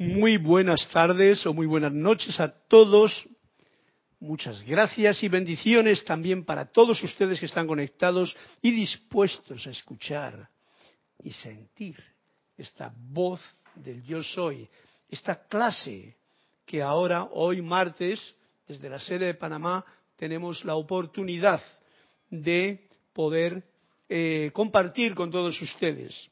Muy buenas tardes o muy buenas noches a todos. Muchas gracias y bendiciones también para todos ustedes que están conectados y dispuestos a escuchar y sentir esta voz del yo soy, esta clase que ahora, hoy martes, desde la sede de Panamá, tenemos la oportunidad de poder eh, compartir con todos ustedes.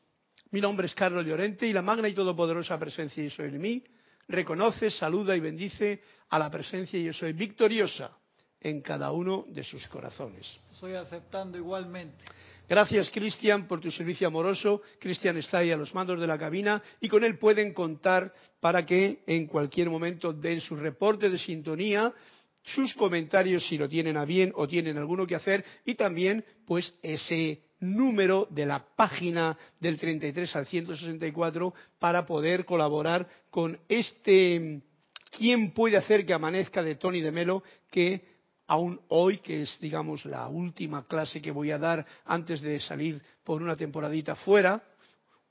Mi nombre es Carlos Llorente y la magna y todopoderosa presencia Yo Soy en mí reconoce, saluda y bendice a la presencia Yo Soy victoriosa en cada uno de sus corazones. Estoy aceptando igualmente. Gracias, Cristian, por tu servicio amoroso. Cristian está ahí a los mandos de la cabina y con él pueden contar para que en cualquier momento den su reporte de sintonía, sus comentarios si lo tienen a bien o tienen alguno que hacer y también pues ese número de la página del 33 al 164 para poder colaborar con este ¿Quién puede hacer que amanezca de Tony de Melo que aún hoy, que es digamos la última clase que voy a dar antes de salir por una temporadita fuera,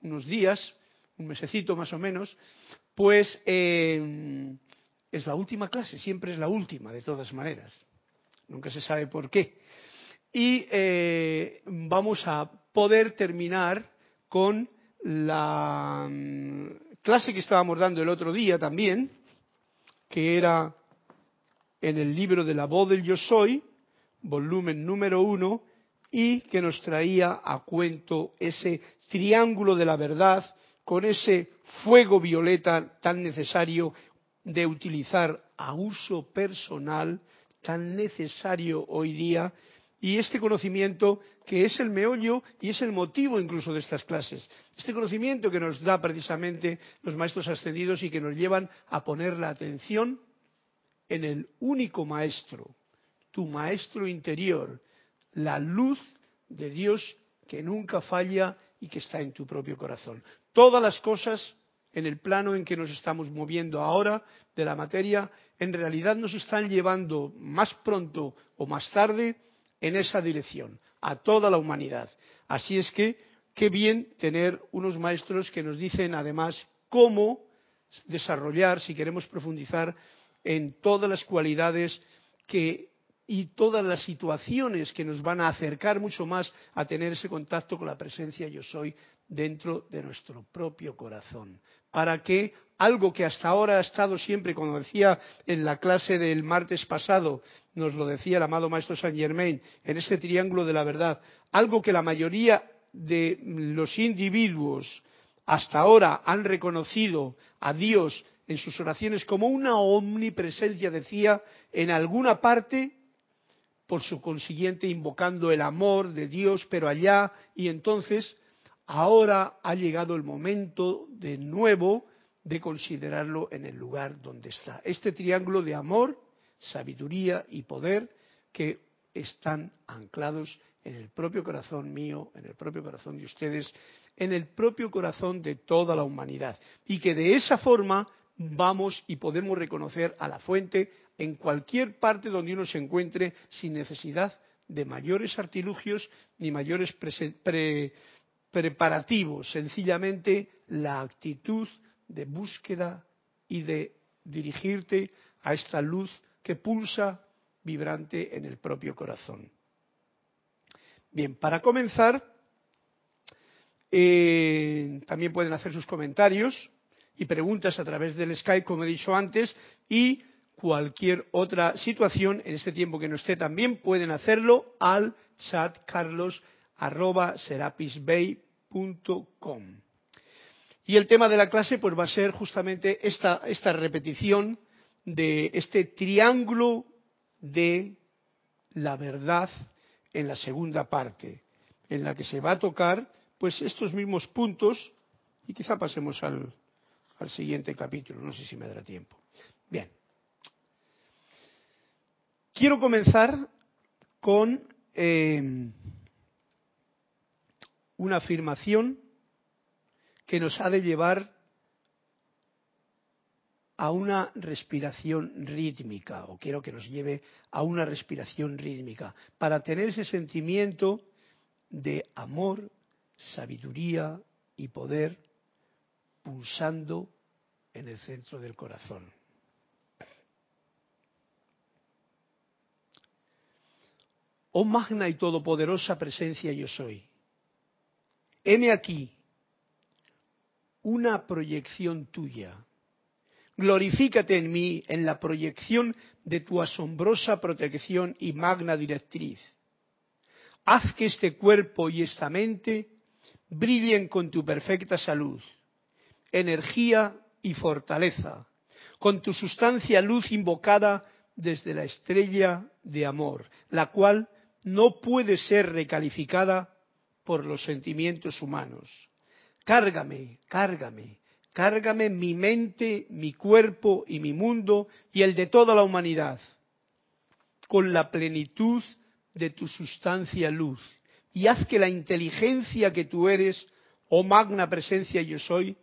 unos días, un mesecito más o menos, pues eh, es la última clase, siempre es la última de todas maneras. Nunca se sabe por qué y eh, vamos a poder terminar con la mm, clase que estábamos dando el otro día también, que era en el libro de la voz del yo soy, volumen número uno, y que nos traía a cuento ese triángulo de la verdad con ese fuego violeta tan necesario de utilizar a uso personal, tan necesario hoy día y este conocimiento que es el meollo y es el motivo incluso de estas clases. Este conocimiento que nos da precisamente los maestros ascendidos y que nos llevan a poner la atención en el único maestro, tu maestro interior, la luz de Dios que nunca falla y que está en tu propio corazón. Todas las cosas en el plano en que nos estamos moviendo ahora de la materia, en realidad nos están llevando más pronto o más tarde en esa dirección, a toda la humanidad. Así es que, qué bien tener unos maestros que nos dicen además cómo desarrollar, si queremos profundizar en todas las cualidades que y todas las situaciones que nos van a acercar mucho más a tener ese contacto con la presencia yo soy dentro de nuestro propio corazón, para que algo que hasta ahora ha estado siempre, como decía en la clase del martes pasado, nos lo decía el amado Maestro Saint Germain, en ese triángulo de la verdad, algo que la mayoría de los individuos hasta ahora han reconocido a Dios en sus oraciones como una omnipresencia, decía, en alguna parte, por su consiguiente invocando el amor de Dios, pero allá, y entonces ahora ha llegado el momento de nuevo de considerarlo en el lugar donde está. Este triángulo de amor, sabiduría y poder que están anclados en el propio corazón mío, en el propio corazón de ustedes, en el propio corazón de toda la humanidad. Y que de esa forma vamos y podemos reconocer a la fuente en cualquier parte donde uno se encuentre sin necesidad de mayores artilugios ni mayores preparativos, sencillamente la actitud de búsqueda y de dirigirte a esta luz que pulsa vibrante en el propio corazón. Bien, para comenzar, eh, también pueden hacer sus comentarios y preguntas a través del Skype, como he dicho antes, y cualquier otra situación en este tiempo que no esté también pueden hacerlo al chat carlos y el tema de la clase pues va a ser justamente esta, esta repetición de este triángulo de la verdad en la segunda parte, en la que se va a tocar pues estos mismos puntos y quizá pasemos al, al siguiente capítulo, no sé si me dará tiempo. Bien. Quiero comenzar con eh, una afirmación que nos ha de llevar a una respiración rítmica, o quiero que nos lleve a una respiración rítmica, para tener ese sentimiento de amor, sabiduría y poder pulsando en el centro del corazón. Oh magna y todopoderosa presencia yo soy. Heme aquí una proyección tuya. Glorifícate en mí en la proyección de tu asombrosa protección y magna directriz. Haz que este cuerpo y esta mente brillen con tu perfecta salud, energía y fortaleza, con tu sustancia luz invocada desde la estrella de amor, la cual no puede ser recalificada por los sentimientos humanos. Cárgame, cárgame, cárgame mi mente, mi cuerpo y mi mundo y el de toda la humanidad con la plenitud de tu sustancia luz y haz que la inteligencia que tú eres, oh magna presencia yo soy,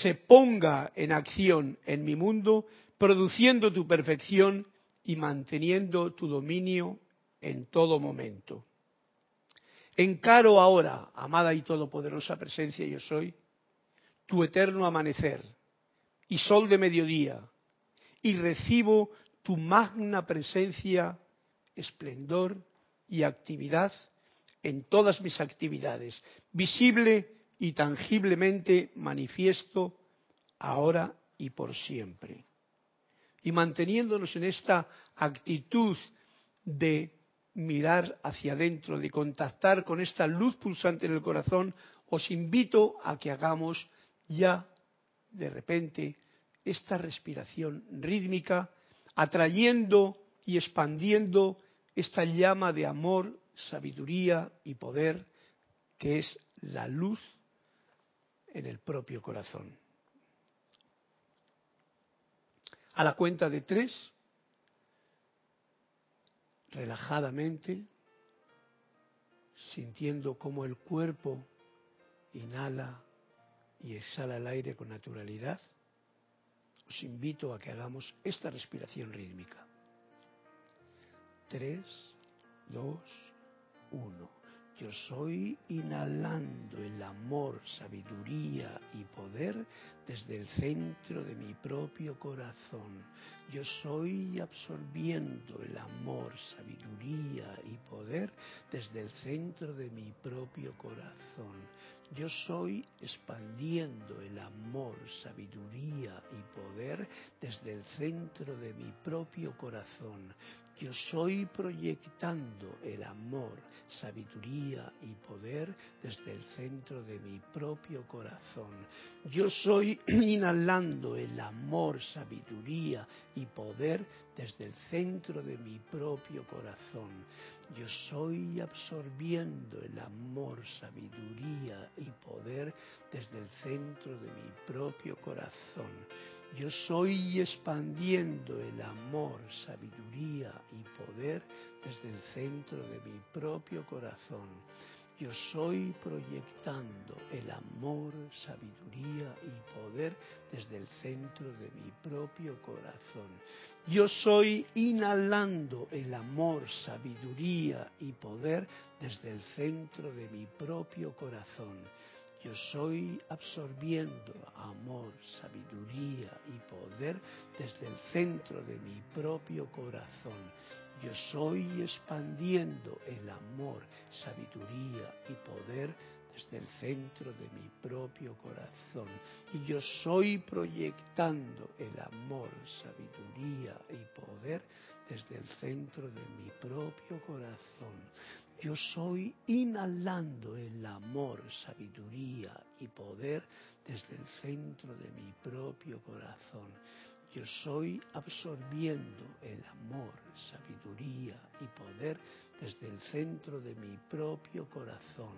se ponga en acción en mi mundo, produciendo tu perfección y manteniendo tu dominio en todo momento. Encaro ahora, amada y todopoderosa presencia yo soy, tu eterno amanecer y sol de mediodía, y recibo tu magna presencia, esplendor y actividad en todas mis actividades, visible y tangiblemente manifiesto ahora y por siempre. Y manteniéndonos en esta actitud de mirar hacia adentro, de contactar con esta luz pulsante en el corazón, os invito a que hagamos ya de repente esta respiración rítmica, atrayendo y expandiendo esta llama de amor, sabiduría y poder que es la luz en el propio corazón. A la cuenta de tres, relajadamente, sintiendo cómo el cuerpo inhala y exhala el aire con naturalidad, os invito a que hagamos esta respiración rítmica. Tres, dos, uno. Yo soy inhalando el amor, sabiduría y poder desde el centro de mi propio corazón. Yo soy absorbiendo el amor, sabiduría y poder desde el centro de mi propio corazón. Yo soy expandiendo el amor, sabiduría y poder desde el centro de mi propio corazón. Yo soy proyectando el amor, sabiduría y poder desde el centro de mi propio corazón. Yo soy inhalando el amor, sabiduría y poder desde el centro de mi propio corazón. Yo soy absorbiendo el amor, sabiduría y poder desde el centro de mi propio corazón. Yo soy expandiendo el amor, sabiduría y poder desde el centro de mi propio corazón. Yo soy proyectando el amor, sabiduría y poder desde el centro de mi propio corazón. Yo soy inhalando el amor, sabiduría y poder desde el centro de mi propio corazón. Yo soy absorbiendo amor, sabiduría y poder desde el centro de mi propio corazón. Yo soy expandiendo el amor, sabiduría y poder desde el centro de mi propio corazón. Y yo soy proyectando el amor, sabiduría y poder desde el centro de mi propio corazón. Yo soy inhalando el amor, sabiduría y poder desde el centro de mi propio corazón. Yo soy absorbiendo el amor, sabiduría y poder desde el centro de mi propio corazón.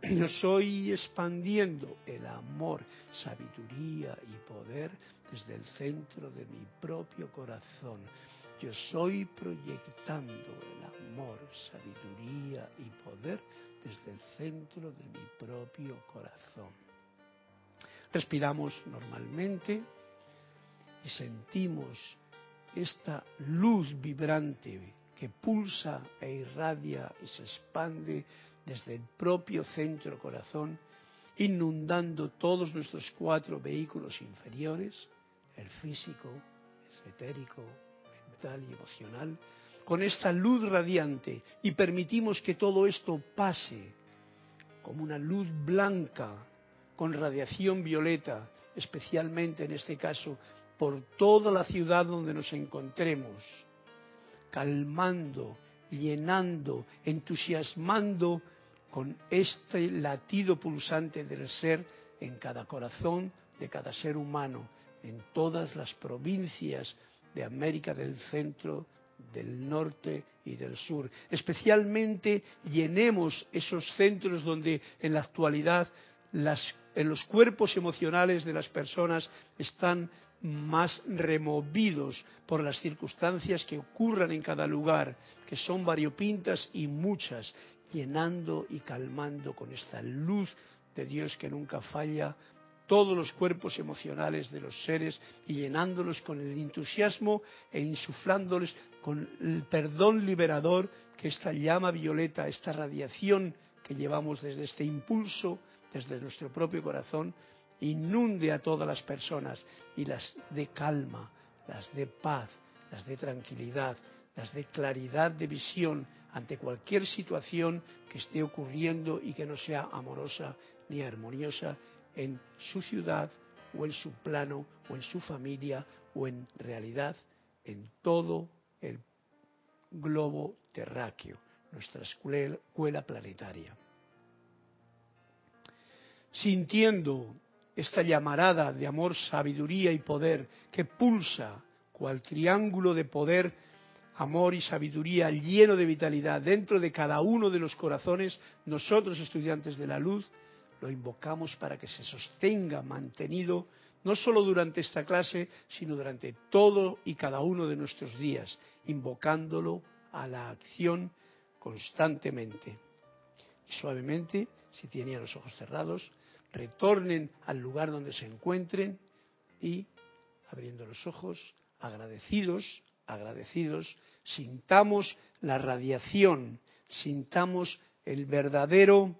Yo soy expandiendo el amor, sabiduría y poder desde el centro de mi propio corazón. Yo soy proyectando el amor, sabiduría y poder desde el centro de mi propio corazón. Respiramos normalmente y sentimos esta luz vibrante que pulsa e irradia y se expande desde el propio centro corazón, inundando todos nuestros cuatro vehículos inferiores, el físico, el etérico, y emocional, con esta luz radiante y permitimos que todo esto pase como una luz blanca con radiación violeta, especialmente en este caso por toda la ciudad donde nos encontremos, calmando, llenando, entusiasmando con este latido pulsante del ser en cada corazón de cada ser humano, en todas las provincias de América del Centro, del Norte y del Sur. Especialmente llenemos esos centros donde en la actualidad en los cuerpos emocionales de las personas están más removidos por las circunstancias que ocurran en cada lugar, que son variopintas y muchas, llenando y calmando con esta luz de Dios que nunca falla todos los cuerpos emocionales de los seres y llenándolos con el entusiasmo e insuflándoles con el perdón liberador que esta llama violeta, esta radiación que llevamos desde este impulso, desde nuestro propio corazón, inunde a todas las personas y las dé calma, las dé paz, las dé tranquilidad, las dé claridad de visión ante cualquier situación que esté ocurriendo y que no sea amorosa ni armoniosa en su ciudad o en su plano o en su familia o en realidad en todo el globo terráqueo, nuestra escuela planetaria. Sintiendo esta llamarada de amor, sabiduría y poder que pulsa cual triángulo de poder, amor y sabiduría lleno de vitalidad dentro de cada uno de los corazones, nosotros estudiantes de la luz, lo invocamos para que se sostenga mantenido no solo durante esta clase, sino durante todo y cada uno de nuestros días, invocándolo a la acción constantemente. Y suavemente, si tenían los ojos cerrados, retornen al lugar donde se encuentren y, abriendo los ojos, agradecidos, agradecidos, sintamos la radiación, sintamos el verdadero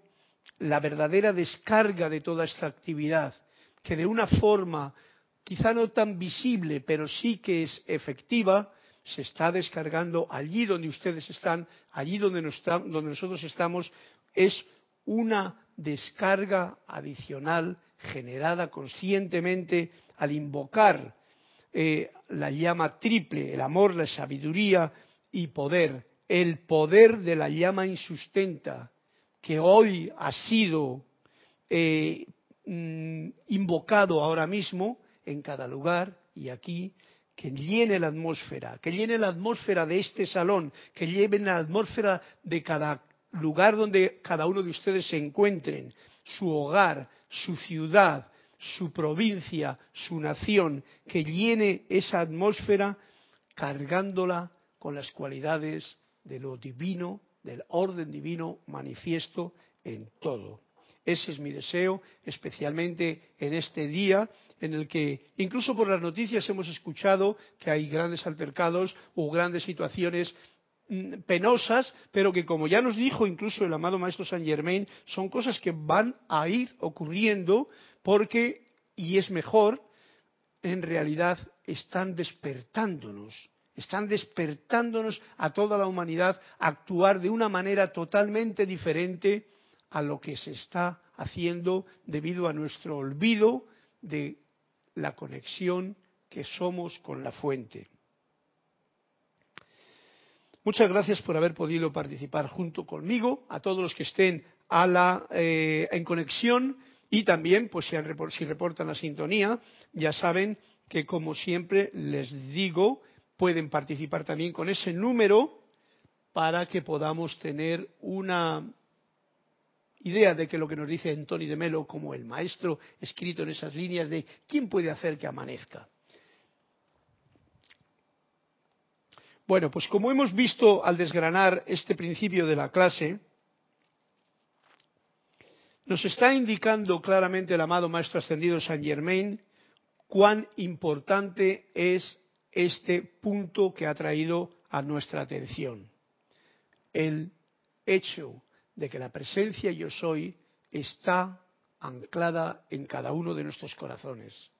la verdadera descarga de toda esta actividad, que de una forma quizá no tan visible, pero sí que es efectiva, se está descargando allí donde ustedes están, allí donde, nosotros estamos, es una descarga adicional generada conscientemente al invocar eh, la llama triple, el amor, la sabiduría y poder, el poder de la llama insustenta, que hoy ha sido eh, mm, invocado ahora mismo en cada lugar y aquí, que llene la atmósfera, que llene la atmósfera de este salón, que llene la atmósfera de cada lugar donde cada uno de ustedes se encuentren, su hogar, su ciudad, su provincia, su nación, que llene esa atmósfera cargándola con las cualidades de lo divino, del orden divino manifiesto en todo. Ese es mi deseo, especialmente en este día en el que incluso por las noticias hemos escuchado que hay grandes altercados o grandes situaciones mm, penosas, pero que como ya nos dijo incluso el amado Maestro Saint Germain, son cosas que van a ir ocurriendo porque, y es mejor, en realidad están despertándonos están despertándonos a toda la humanidad a actuar de una manera totalmente diferente a lo que se está haciendo debido a nuestro olvido de la conexión que somos con la fuente. Muchas gracias por haber podido participar junto conmigo, a todos los que estén eh, en conexión y también, pues si, si reportan la sintonía, ya saben que como siempre les digo, pueden participar también con ese número para que podamos tener una idea de que lo que nos dice Antonio de Melo como el maestro escrito en esas líneas de quién puede hacer que amanezca. Bueno, pues como hemos visto al desgranar este principio de la clase, nos está indicando claramente el amado Maestro Ascendido Saint Germain cuán importante es este punto que ha traído a nuestra atención. El hecho de que la presencia yo soy está anclada en cada uno de nuestros corazones.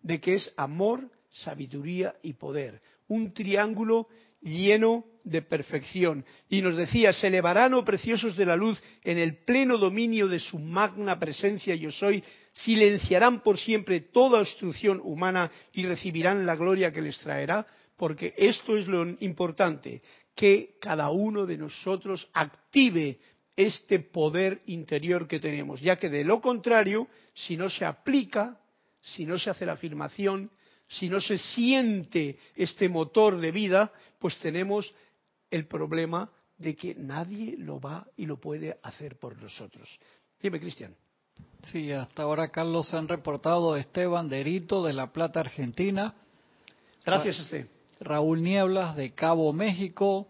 de que es amor, sabiduría y poder. Un triángulo lleno de perfección. Y nos decía, se elevarán, oh preciosos de la luz, en el pleno dominio de su magna presencia yo soy, silenciarán por siempre toda obstrucción humana y recibirán la gloria que les traerá, porque esto es lo importante, que cada uno de nosotros active este poder interior que tenemos, ya que de lo contrario, si no se aplica, si no se hace la afirmación, si no se siente este motor de vida, pues tenemos el problema de que nadie lo va y lo puede hacer por nosotros. Dime, Cristian. Sí, hasta ahora, Carlos, se han reportado Esteban Derito de La Plata, Argentina. Gracias, Este. Raúl Nieblas de Cabo México.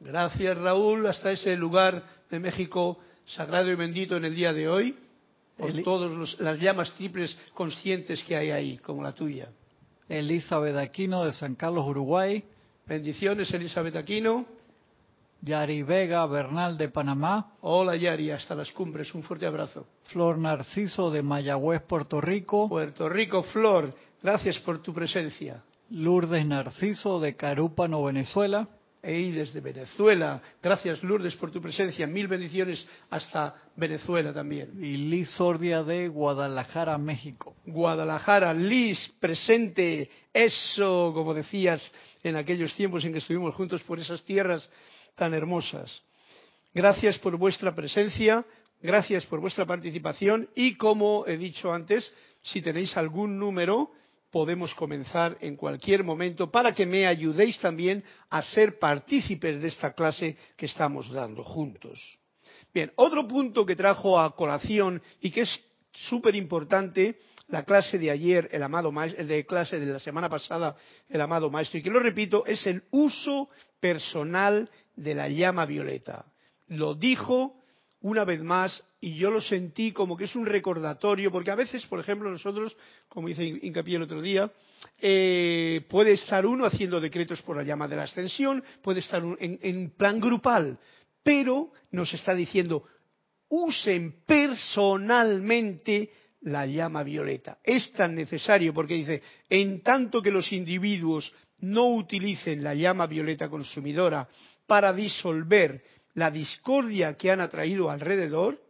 Gracias, Raúl, hasta ese lugar de México sagrado y bendito en el día de hoy, por todas las llamas triples conscientes que hay ahí, como la tuya. Elizabeth Aquino de San Carlos, Uruguay. Bendiciones, Elizabeth Aquino. Yari Vega Bernal de Panamá. Hola Yari, hasta las cumbres, un fuerte abrazo. Flor Narciso de Mayagüez, Puerto Rico. Puerto Rico, Flor, gracias por tu presencia. Lourdes Narciso de Carúpano, Venezuela. Y desde Venezuela, gracias Lourdes por tu presencia, mil bendiciones hasta Venezuela también. Y Liz Sordia de Guadalajara, México. Guadalajara, Liz, presente, eso, como decías en aquellos tiempos en que estuvimos juntos por esas tierras tan hermosas. Gracias por vuestra presencia, gracias por vuestra participación y como he dicho antes, si tenéis algún número, podemos comenzar en cualquier momento para que me ayudéis también a ser partícipes de esta clase que estamos dando juntos. Bien, otro punto que trajo a colación y que es súper importante, la clase de ayer, el amado maestro, de clase de la semana pasada, el amado maestro, y que lo repito, es el uso personal de la llama violeta. Lo dijo una vez más y yo lo sentí como que es un recordatorio, porque a veces, por ejemplo, nosotros, como hice hincapié el otro día, eh, puede estar uno haciendo decretos por la llama de la ascensión, puede estar en, en plan grupal, pero nos está diciendo, usen personalmente la llama violeta. Es tan necesario porque dice, en tanto que los individuos no utilicen la llama violeta consumidora para disolver la discordia que han atraído alrededor,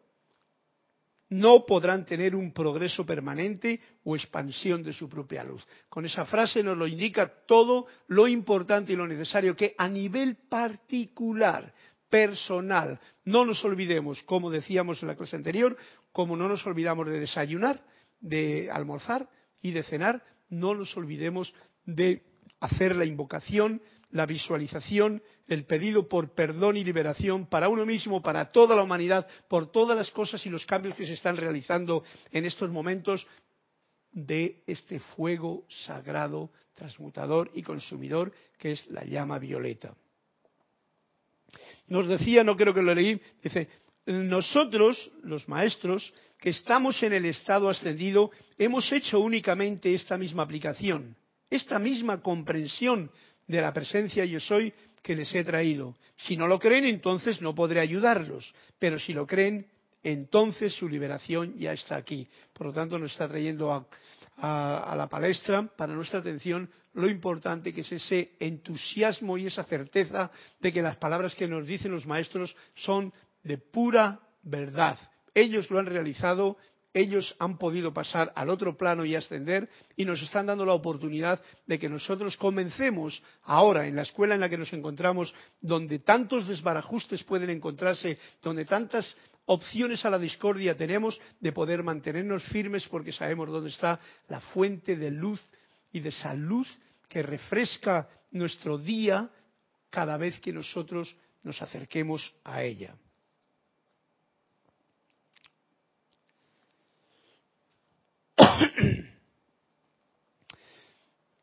no podrán tener un progreso permanente o expansión de su propia luz. Con esa frase nos lo indica todo lo importante y lo necesario que a nivel particular, personal, no nos olvidemos, como decíamos en la clase anterior, como no nos olvidamos de desayunar, de almorzar y de cenar, no nos olvidemos de hacer la invocación la visualización, el pedido por perdón y liberación para uno mismo, para toda la humanidad, por todas las cosas y los cambios que se están realizando en estos momentos de este fuego sagrado, transmutador y consumidor que es la llama violeta. Nos decía, no creo que lo leí, dice, nosotros, los maestros, que estamos en el estado ascendido, hemos hecho únicamente esta misma aplicación, esta misma comprensión de la presencia yo soy que les he traído. Si no lo creen, entonces no podré ayudarlos, pero si lo creen, entonces su liberación ya está aquí. Por lo tanto, nos está trayendo a, la palestra para nuestra atención lo importante que es ese entusiasmo y esa certeza de que las palabras que nos dicen los maestros son de pura verdad. Ellos lo han realizado ellos han podido pasar al otro plano y ascender y nos están dando la oportunidad de que nosotros comencemos ahora en la escuela en la que nos encontramos, donde tantos desbarajustes pueden encontrarse, donde tantas opciones a la discordia tenemos, de poder mantenernos firmes porque sabemos dónde está la fuente de luz y de salud que refresca nuestro día cada vez que nosotros nos acerquemos a ella.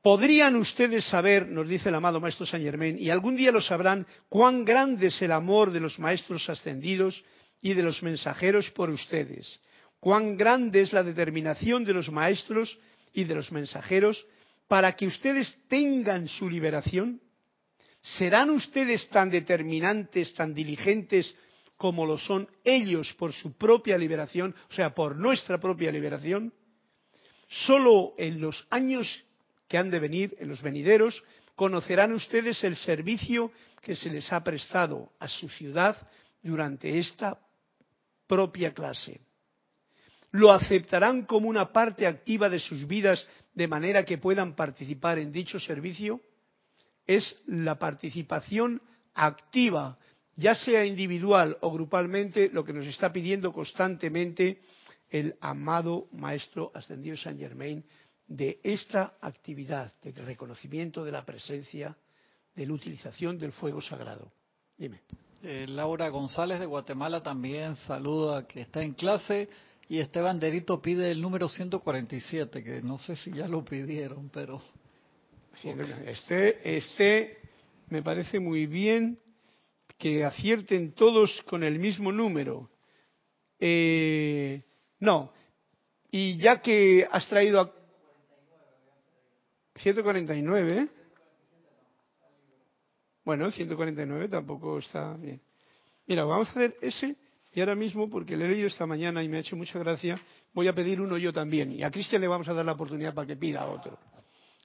Podrían ustedes saber, nos dice el amado Maestro Saint Germain, y algún día lo sabrán, cuán grande es el amor de los Maestros ascendidos y de los mensajeros por ustedes, cuán grande es la determinación de los Maestros y de los mensajeros para que ustedes tengan su liberación. ¿Serán ustedes tan determinantes, tan diligentes como lo son ellos por su propia liberación, o sea, por nuestra propia liberación? Solo en los años que han de venir, en los venideros, conocerán ustedes el servicio que se les ha prestado a su ciudad durante esta propia clase. Lo aceptarán como una parte activa de sus vidas de manera que puedan participar en dicho servicio. Es la participación activa, ya sea individual o grupalmente, lo que nos está pidiendo constantemente el amado Maestro Ascendido Saint Germain de esta actividad de reconocimiento de la presencia de la utilización del fuego sagrado. Dime. Eh, Laura González de Guatemala también saluda que está en clase y Esteban Derito pide el número 147, que no sé si ya lo pidieron, pero... Este, este me parece muy bien que acierten todos con el mismo número. Eh, no, y ya que has traído a... 149, ¿eh? Bueno, 149 tampoco está bien. Mira, vamos a hacer ese y ahora mismo, porque le he leído esta mañana y me ha hecho mucha gracia, voy a pedir uno yo también. Y a Cristian le vamos a dar la oportunidad para que pida otro.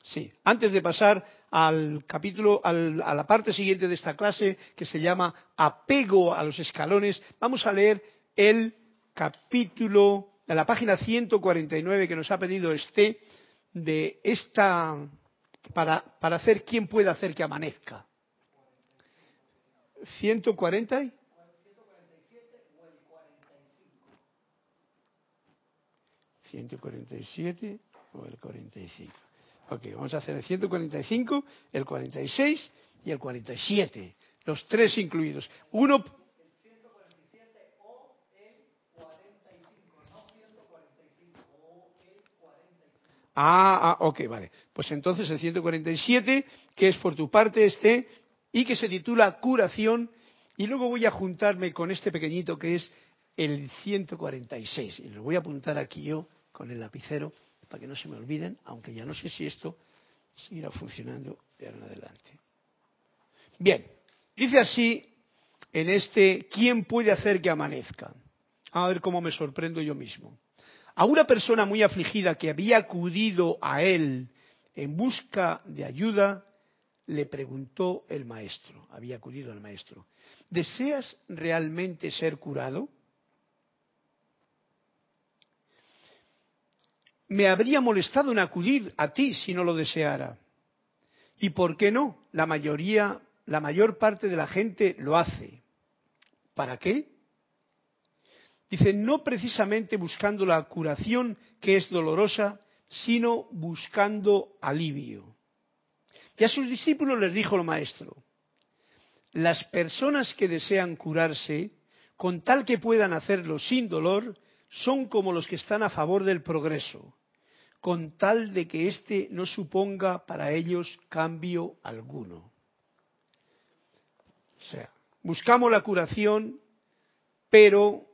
Sí, antes de pasar al capítulo, a la parte siguiente de esta clase, que se llama Apego a los escalones, vamos a leer el capítulo la página 149 que nos ha pedido este de esta para, para hacer quién puede hacer que amanezca. 140 y 147 o el 45. Ok, vamos a hacer el 145, el 46 y el 47, los tres incluidos. Uno. Ah, ah, ok, vale. Pues entonces el 147, que es por tu parte este, y que se titula Curación, y luego voy a juntarme con este pequeñito que es el 146, y lo voy a apuntar aquí yo con el lapicero para que no se me olviden, aunque ya no sé si esto seguirá funcionando de ahora en adelante. Bien, dice así en este ¿Quién puede hacer que amanezca? A ver cómo me sorprendo yo mismo. A una persona muy afligida que había acudido a él en busca de ayuda, le preguntó el maestro, había acudido al maestro, ¿deseas realmente ser curado? Me habría molestado en acudir a ti si no lo deseara. ¿Y por qué no? La mayoría, la mayor parte de la gente lo hace. ¿Para qué? Dice, no precisamente buscando la curación que es dolorosa, sino buscando alivio. Y a sus discípulos les dijo el maestro, las personas que desean curarse, con tal que puedan hacerlo sin dolor, son como los que están a favor del progreso, con tal de que éste no suponga para ellos cambio alguno. O sea, buscamos la curación, pero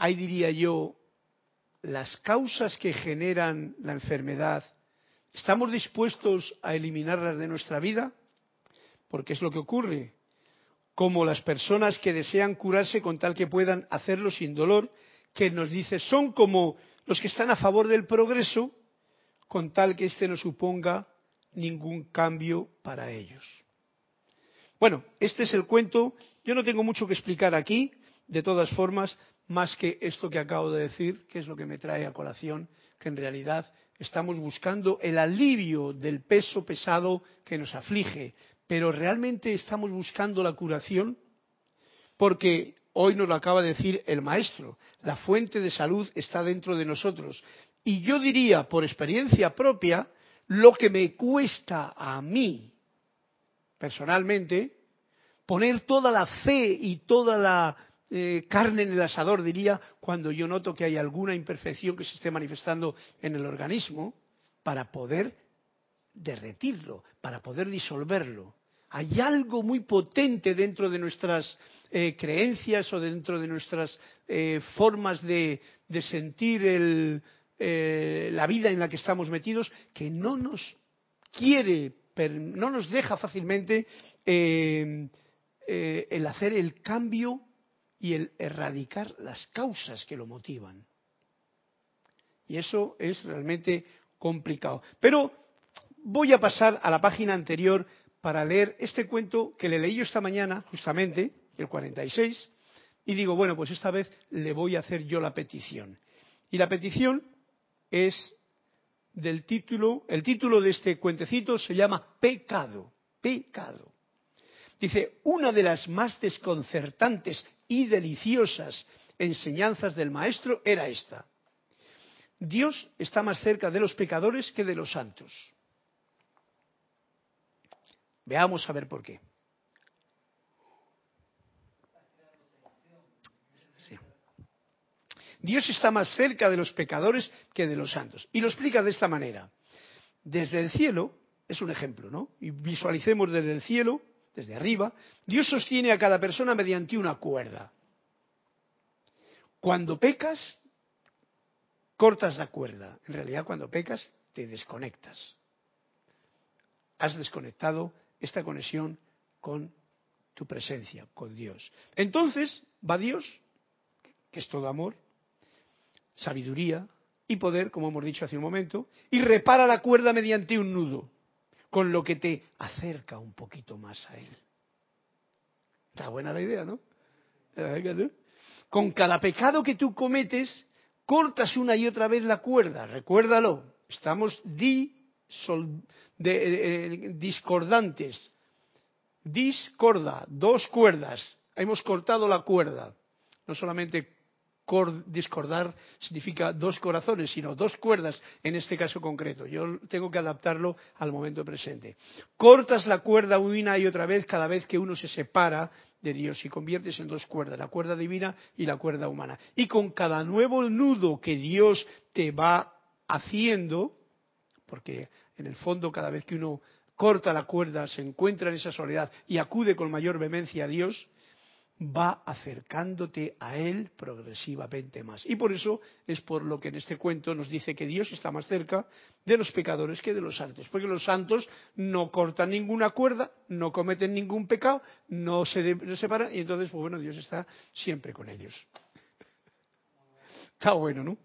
ahí diría yo, las causas que generan la enfermedad ¿Estamos dispuestos a eliminarlas de nuestra vida? Porque es lo que ocurre. Como las personas que desean curarse con tal que puedan hacerlo sin dolor, que nos dice, son como los que están a favor del progreso, con tal que éste no suponga ningún cambio para ellos. Bueno, este es el cuento. Yo no tengo mucho que explicar aquí, de todas formas, más que esto que acabo de decir, que es lo que me trae a colación, que en realidad estamos buscando el alivio del peso pesado que nos aflige, pero realmente estamos buscando la curación porque hoy nos lo acaba de decir el maestro, la fuente de salud está dentro de nosotros. Y yo diría, por experiencia propia, lo que me cuesta a mí, personalmente, poner toda la fe y toda la eh, carne en el asador, diría, cuando yo noto que hay alguna imperfección que se esté manifestando en el organismo, para poder derretirlo, para poder disolverlo. Hay algo muy potente dentro de nuestras eh, creencias o dentro de nuestras eh, formas de, sentir la vida en la que estamos metidos que no nos quiere, no nos deja fácilmente el hacer el cambio y el erradicar las causas que lo motivan. Y eso es realmente complicado. Pero voy a pasar a la página anterior para leer este cuento que le leí yo esta mañana, justamente, el 46, y digo, bueno, pues esta vez le voy a hacer yo la petición. Y la petición es del título, el título de este cuentecito se llama Pecado, pecado. Dice, una de las más desconcertantes y deliciosas enseñanzas del maestro era esta. Dios está más cerca de los pecadores que de los santos. Veamos a ver por qué. Dios está más cerca de los pecadores que de los santos. Y lo explica de esta manera. Desde el cielo, es un ejemplo, ¿no? Y visualicemos desde el cielo, desde arriba, Dios sostiene a cada persona mediante una cuerda. Cuando pecas, cortas la cuerda. En realidad, cuando pecas, te desconectas. Has desconectado esta conexión con tu presencia, con Dios. Entonces va Dios, que es todo amor, sabiduría y poder, como hemos dicho hace un momento, y repara la cuerda mediante un nudo, con lo que te acerca un poquito más a Él. Está buena la idea, ¿no? Con cada pecado que tú cometes, cortas una y otra vez la cuerda, recuérdalo, estamos di, de, discordantes, discorda, dos cuerdas, hemos cortado la cuerda, no solamente discordar significa dos corazones, sino dos cuerdas en este caso concreto. Yo tengo que adaptarlo al momento presente. Cortas la cuerda una y otra vez cada vez que uno se separa de Dios y conviertes en dos cuerdas, la cuerda divina y la cuerda humana. Y con cada nuevo nudo que Dios te va haciendo, porque en el fondo cada vez que uno corta la cuerda se encuentra en esa soledad y acude con mayor vehemencia a Dios, va acercándote a Él progresivamente más. Y por eso es por lo que en este cuento nos dice que Dios está más cerca de los pecadores que de los santos, porque los santos no cortan ninguna cuerda, no cometen ningún pecado, no se separan, y entonces, pues bueno, Dios está siempre con ellos. Está bueno, ¿no?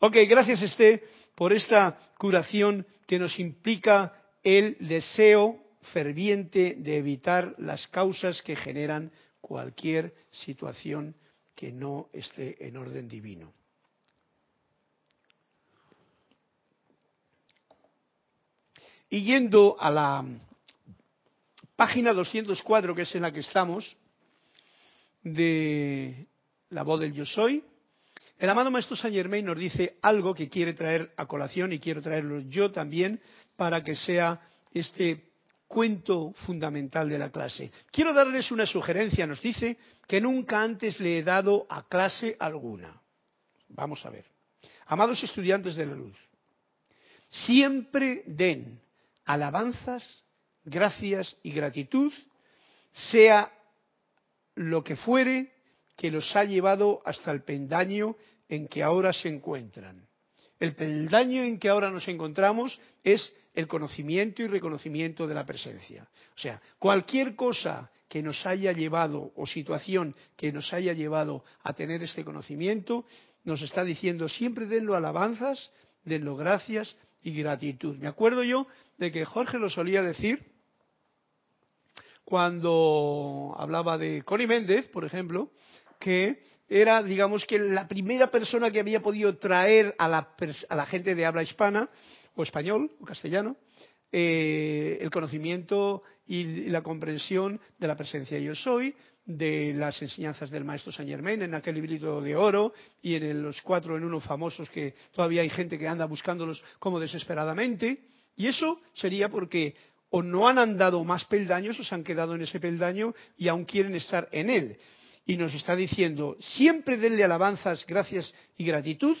Ok, gracias Esté por esta curación que nos implica el deseo ferviente de evitar las causas que generan cualquier situación que no esté en orden divino. Y yendo a la página 204, que es en la que estamos, de la voz del yo soy, el amado Maestro Saint Germain nos dice algo que quiere traer a colación y quiero traerlo yo también para que sea este cuento fundamental de la clase. Quiero darles una sugerencia. Nos dice que nunca antes le he dado a clase alguna. Vamos a ver. Amados estudiantes de la luz, siempre den alabanzas, gracias y gratitud, sea lo que fuere que los ha llevado hasta el pendaño en que ahora se encuentran. El peldaño en que ahora nos encontramos es el conocimiento y reconocimiento de la presencia. O sea, cualquier cosa que nos haya llevado o situación que nos haya llevado a tener este conocimiento, nos está diciendo siempre denlo alabanzas, denlo gracias y gratitud. Me acuerdo yo de que Jorge lo solía decir cuando hablaba de Connie Méndez, por ejemplo, que era, digamos, que la primera persona que había podido traer a la, a la gente de habla hispana o español o castellano, eh, el conocimiento y la comprensión de la presencia yo soy, de las enseñanzas del maestro Saint Germain en aquel librito de oro y en los cuatro en uno famosos que todavía hay gente que anda buscándolos como desesperadamente. Y eso sería porque o no han andado más peldaños o se han quedado en ese peldaño y aún quieren estar en él. Y nos está diciendo, siempre denle alabanzas, gracias y gratitud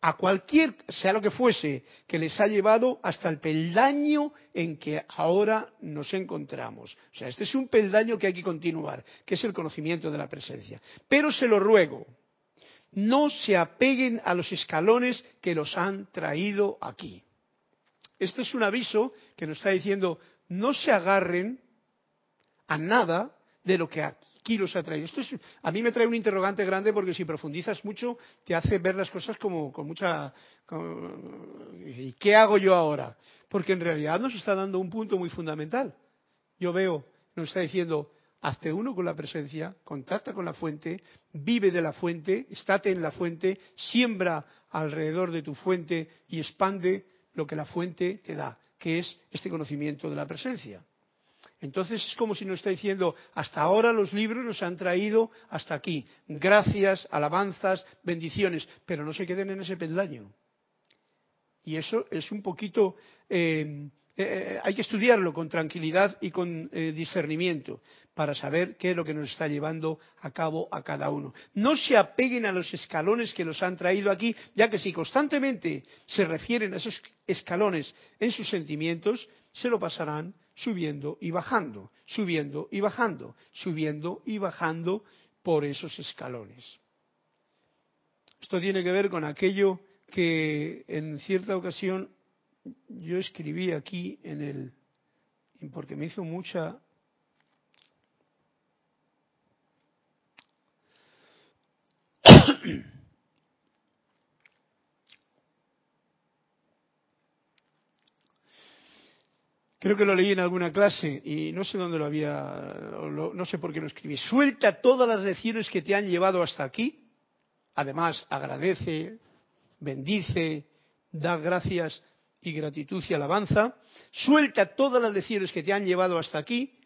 a cualquier, sea lo que fuese, que les ha llevado hasta el peldaño en que ahora nos encontramos. O sea, este es un peldaño que hay que continuar, que es el conocimiento de la presencia. Pero se lo ruego, no se apeguen a los escalones que los han traído aquí. Este es un aviso que nos está diciendo, no se agarren a nada de lo que aquí los ha traído. Esto es, a mí me trae un interrogante grande porque si profundizas mucho te hace ver las cosas como con mucha... ¿Y qué hago yo ahora? Porque en realidad nos está dando un punto muy fundamental. Yo veo, nos está diciendo, hazte uno con la presencia, contacta con la fuente, vive de la fuente, estate en la fuente, siembra alrededor de tu fuente y expande lo que la fuente te da, que es este conocimiento de la presencia. Entonces es como si nos está diciendo, hasta ahora los libros nos han traído hasta aquí, gracias, alabanzas, bendiciones, pero no se queden en ese peldaño. Y eso es un poquito, eh, eh, hay que estudiarlo con tranquilidad y con eh, discernimiento para saber qué es lo que nos está llevando a cabo a cada uno. No se apeguen a los escalones que los han traído aquí, ya que si constantemente se refieren a esos escalones en sus sentimientos, se lo pasarán subiendo y bajando, subiendo y bajando, subiendo y bajando por esos escalones. Esto tiene que ver con aquello que en cierta ocasión yo escribí aquí en el, porque me hizo mucha Creo que lo leí en alguna clase y no sé dónde lo había, no sé por qué lo escribí. Suelta todas las lecciones que te han llevado hasta aquí. Además, agradece, bendice, da gracias y gratitud y alabanza. Suelta todas las lecciones que te han llevado hasta aquí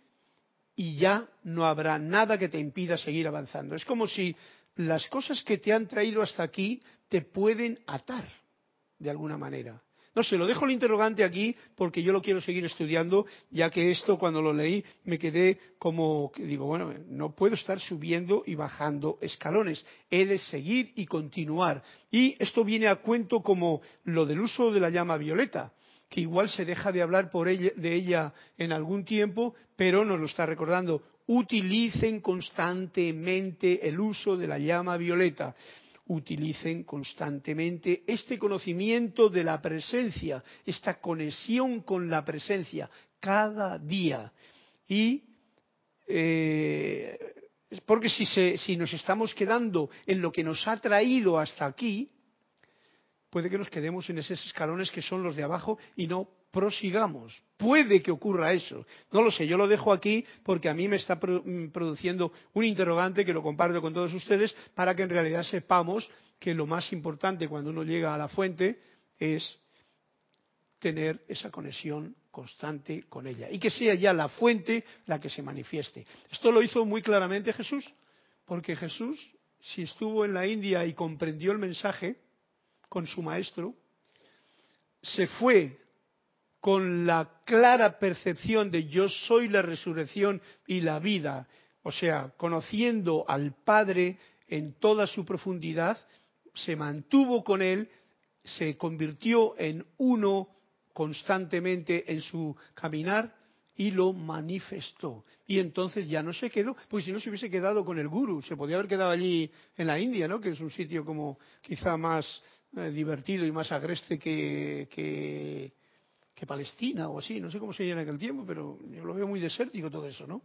y ya no habrá nada que te impida seguir avanzando. Es como si las cosas que te han traído hasta aquí te pueden atar de alguna manera. No sé, lo dejo el interrogante aquí porque yo lo quiero seguir estudiando, ya que esto cuando lo leí me quedé como, digo, bueno, no puedo estar subiendo y bajando escalones, he de seguir y continuar. Y esto viene a cuento como lo del uso de la llama violeta que igual se deja de hablar por de ella en algún tiempo, pero nos lo está recordando. Utilicen constantemente el uso de la llama violeta utilicen constantemente este conocimiento de la presencia, esta conexión con la presencia cada día. Y eh, porque si, si nos estamos quedando en lo que nos ha traído hasta aquí, puede que nos quedemos en esos escalones que son los de abajo y no prosigamos. Puede que ocurra eso. No lo sé, yo lo dejo aquí porque a mí me está mm, produciendo un interrogante que lo comparto con todos ustedes para que en realidad sepamos que lo más importante cuando uno llega a la fuente es tener esa conexión constante con ella y que sea ya la fuente la que se manifieste. Esto lo hizo muy claramente Jesús, porque Jesús, si estuvo en la India y comprendió el mensaje con su maestro, se fue con la clara percepción de yo soy la resurrección y la vida, o sea, conociendo al Padre en toda su profundidad, se mantuvo con él, se convirtió en uno constantemente en su caminar y lo manifestó. Y entonces ya no se quedó, pues si no se hubiese quedado con el guru, se podía haber quedado allí en la India, ¿no? que es un sitio como quizá más eh, divertido y más agreste que, que, que Palestina o así, no sé cómo se en aquel tiempo, pero yo lo veo muy desértico todo eso, ¿no?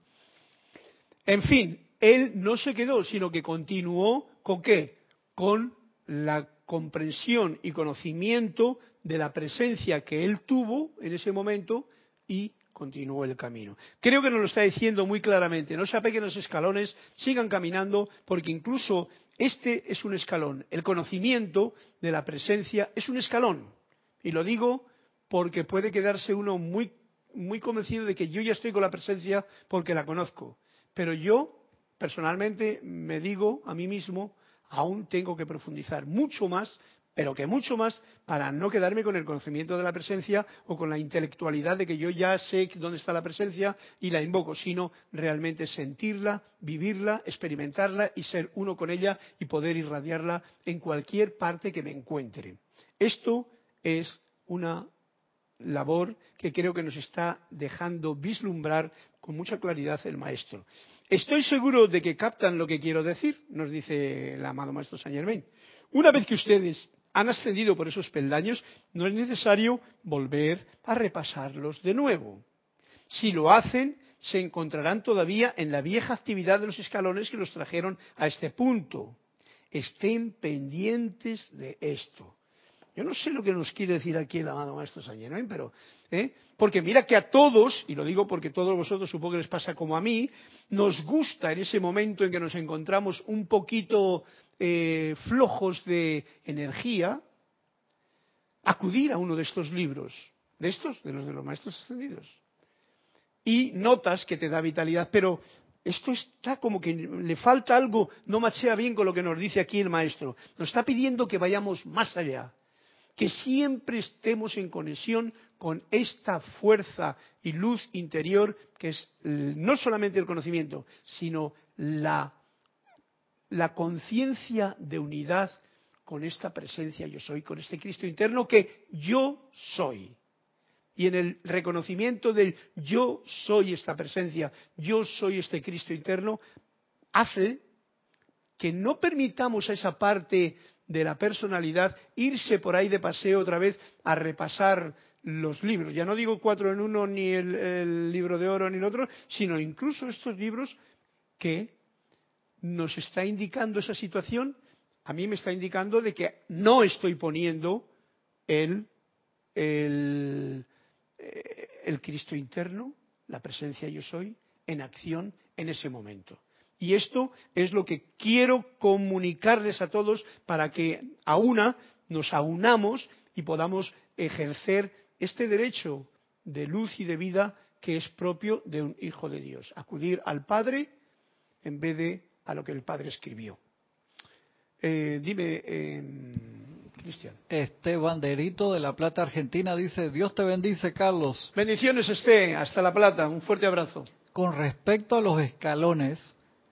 En fin, él no se quedó, sino que continuó con qué? Con la comprensión y conocimiento de la presencia que él tuvo en ese momento y continuó el camino. Creo que nos lo está diciendo muy claramente, no se apeguen los escalones, sigan caminando, porque incluso este es un escalón, el conocimiento de la presencia es un escalón. Y lo digo porque puede quedarse uno muy, muy convencido de que yo ya estoy con la presencia porque la conozco. Pero yo, personalmente, me digo a mí mismo, aún tengo que profundizar mucho más, pero que mucho más, para no quedarme con el conocimiento de la presencia o con la intelectualidad de que yo ya sé dónde está la presencia y la invoco, sino realmente sentirla, vivirla, experimentarla y ser uno con ella y poder irradiarla en cualquier parte que me encuentre. Esto es una labor que creo que nos está dejando vislumbrar con mucha claridad el maestro. Estoy seguro de que captan lo que quiero decir, nos dice el amado maestro Saint Germain. Una vez que ustedes han ascendido por esos peldaños, no es necesario volver a repasarlos de nuevo. Si lo hacen, se encontrarán todavía en la vieja actividad de los escalones que los trajeron a este punto. Estén pendientes de esto. Yo no sé lo que nos quiere decir aquí el amado Maestro Saint Germain, pero, ¿eh? porque mira que a todos, y lo digo porque todos vosotros supongo que les pasa como a mí, nos gusta en ese momento en que nos encontramos un poquito eh, flojos de energía, acudir a uno de estos libros, de estos, de los de los Maestros Ascendidos. Y notas que te da vitalidad, pero esto está como que le falta algo, no machea bien con lo que nos dice aquí el maestro. Nos está pidiendo que vayamos más allá que siempre estemos en conexión con esta fuerza y luz interior que es no solamente el conocimiento, sino la, conciencia de unidad con esta presencia yo soy, con este Cristo interno que yo soy. Y en el reconocimiento del yo soy esta presencia, yo soy este Cristo interno, hace que no permitamos a esa parte de la personalidad, irse por ahí de paseo otra vez a repasar los libros. Ya no digo cuatro en uno, ni el, libro de oro, ni el otro, sino incluso estos libros que nos está indicando esa situación, a mí me está indicando de que no estoy poniendo el, eh, el Cristo interno, la presencia yo soy, en acción en ese momento. Y esto es lo que quiero comunicarles a todos para que a una nos aunamos y podamos ejercer este derecho de luz y de vida que es propio de un hijo de Dios. Acudir al Padre en vez de a lo que el Padre escribió. Eh, dime, eh, Cristian. Este banderito de La Plata, Argentina, dice, Dios te bendice, Carlos. Bendiciones, esté, hasta La Plata, un fuerte abrazo. Con respecto a los escalones,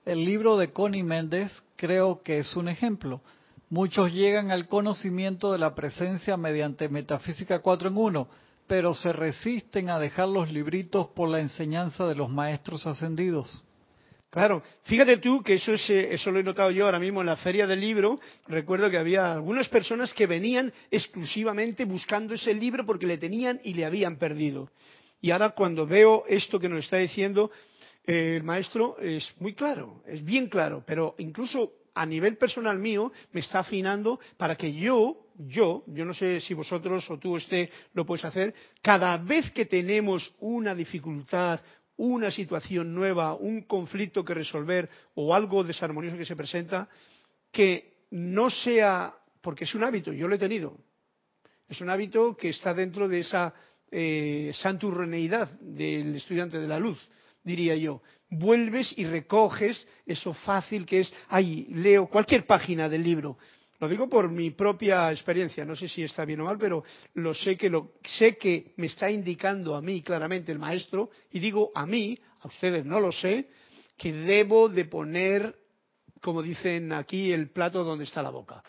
el libro de Connie Méndez creo que es un ejemplo. Muchos llegan al conocimiento de la presencia mediante Metafísica 4 en 1, pero se resisten a dejar los libritos por la enseñanza de los maestros ascendidos. Claro, fíjate tú que eso, es, eh, eso lo he notado yo ahora mismo en la feria del libro. Recuerdo que había algunas personas que venían exclusivamente buscando ese libro porque le tenían y le habían perdido. Y ahora cuando veo esto que nos está diciendo, el maestro es muy claro, es bien claro, pero incluso a nivel personal mío me está afinando para que yo, yo, yo no sé si vosotros o tú este lo puedes hacer, cada vez que tenemos una dificultad, una situación nueva, un conflicto que resolver o algo desarmonioso que se presenta, que no sea, porque es un hábito, yo lo he tenido, es un hábito que está dentro de esa eh, santurreneidad del estudiante de la luz diría yo. Vuelves y recoges eso fácil que es, ay, leo cualquier página del libro. Lo digo por mi propia experiencia, no sé si está bien o mal, pero lo sé que lo sé que me está indicando a mí claramente el maestro y digo a mí, a ustedes no lo sé, que debo de poner, como dicen aquí, el plato donde está la boca,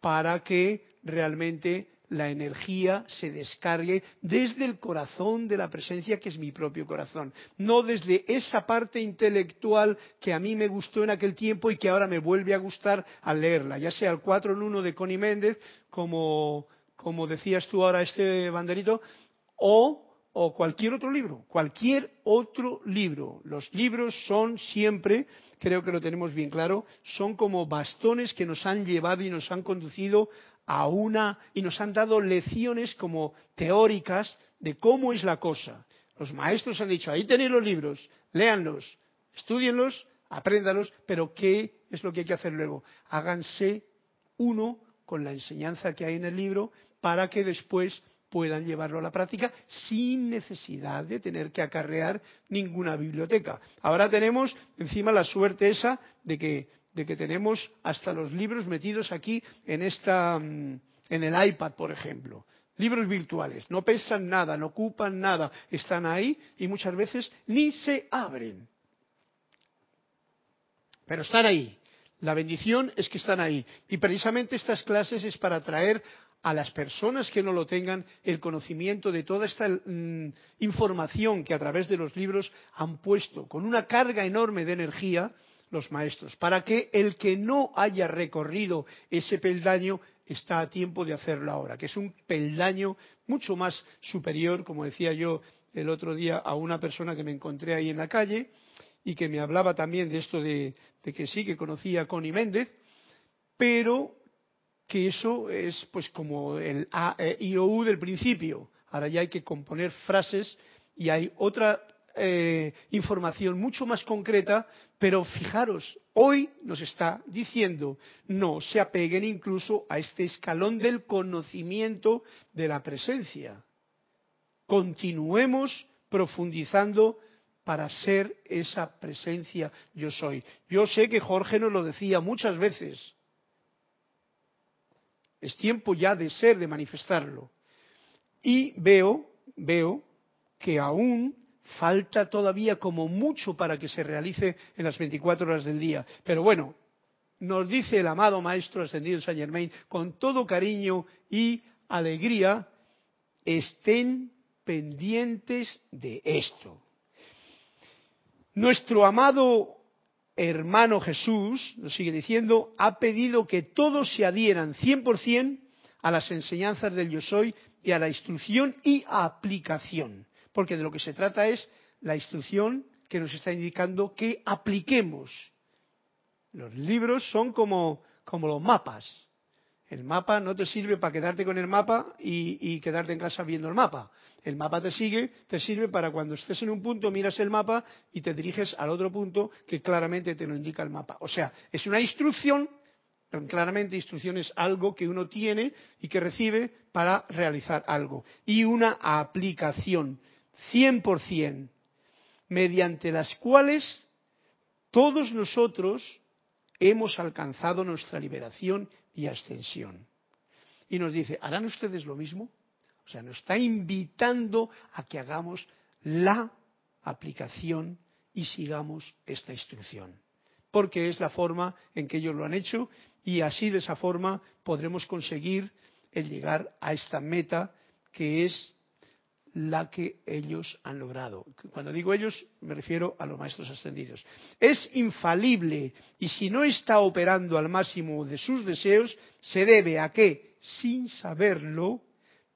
para que realmente la energía se descargue desde el corazón de la presencia que es mi propio corazón, no desde esa parte intelectual que a mí me gustó en aquel tiempo y que ahora me vuelve a gustar al leerla, ya sea el 4 en 1 de Connie Méndez, como, como decías tú ahora este banderito, o o cualquier otro libro, cualquier otro libro. Los libros son siempre, creo que lo tenemos bien claro, son como bastones que nos han llevado y nos han conducido a una y nos han dado lecciones como teóricas de cómo es la cosa. Los maestros han dicho, ahí tenéis los libros, léanlos, estudienlos, apréndalos, pero ¿qué es lo que hay que hacer luego? Háganse uno con la enseñanza que hay en el libro para que después puedan llevarlo a la práctica sin necesidad de tener que acarrear ninguna biblioteca. Ahora tenemos encima la suerte esa de que de que tenemos hasta los libros metidos aquí en esta mm, en el iPad, por ejemplo. Libros virtuales, no pesan nada, no ocupan nada, están ahí y muchas veces ni se abren. Pero están ahí. La bendición es que están ahí. Y precisamente estas clases es para traer a las personas que no lo tengan el conocimiento de toda esta mm, información que a través de los libros han puesto con una carga enorme de energía los maestros, para que el que no haya recorrido ese peldaño está a tiempo de hacerlo ahora, que es un peldaño mucho más superior, como decía yo el otro día a una persona que me encontré ahí en la calle y que me hablaba también de esto de, que sí, que conocía a Connie Méndez, pero que eso es pues como el E, I, O, U del principio. Ahora ya hay que componer frases y hay otra eh, información mucho más concreta, pero fijaros, hoy nos está diciendo no se apeguen incluso a este escalón del conocimiento de la presencia. Continuemos profundizando para ser esa presencia yo soy. Yo sé que Jorge nos lo decía muchas veces. Es tiempo ya de ser, de manifestarlo. Y veo, veo que aún falta todavía como mucho para que se realice en las 24 horas del día. Pero bueno, nos dice el amado Maestro Ascendido Saint Germain con todo cariño y alegría, estén pendientes de esto. Nuestro amado hermano Jesús, nos sigue diciendo, ha pedido que todos se adhieran 100% a las enseñanzas del yo soy y a la instrucción y aplicación porque de lo que se trata es la instrucción que nos está indicando que apliquemos. Los libros son como, como los mapas. El mapa no te sirve para quedarte con el mapa y, y, quedarte en casa viendo el mapa. El mapa te sigue, te sirve para cuando estés en un punto, miras el mapa y te diriges al otro punto que claramente te lo indica el mapa. O sea, es una instrucción, pero claramente instrucción es algo que uno tiene y que recibe para realizar algo. Y una aplicación. 100%, mediante las cuales todos nosotros hemos alcanzado nuestra liberación y ascensión. Y nos dice, ¿harán ustedes lo mismo? O sea, nos está invitando a que hagamos la aplicación y sigamos esta instrucción. Porque es la forma en que ellos lo han hecho y así de esa forma podremos conseguir el llegar a esta meta que es la que ellos han logrado. Cuando digo ellos, me refiero a los maestros ascendidos. Es infalible y si no está operando al máximo de sus deseos, se debe a que, sin saberlo,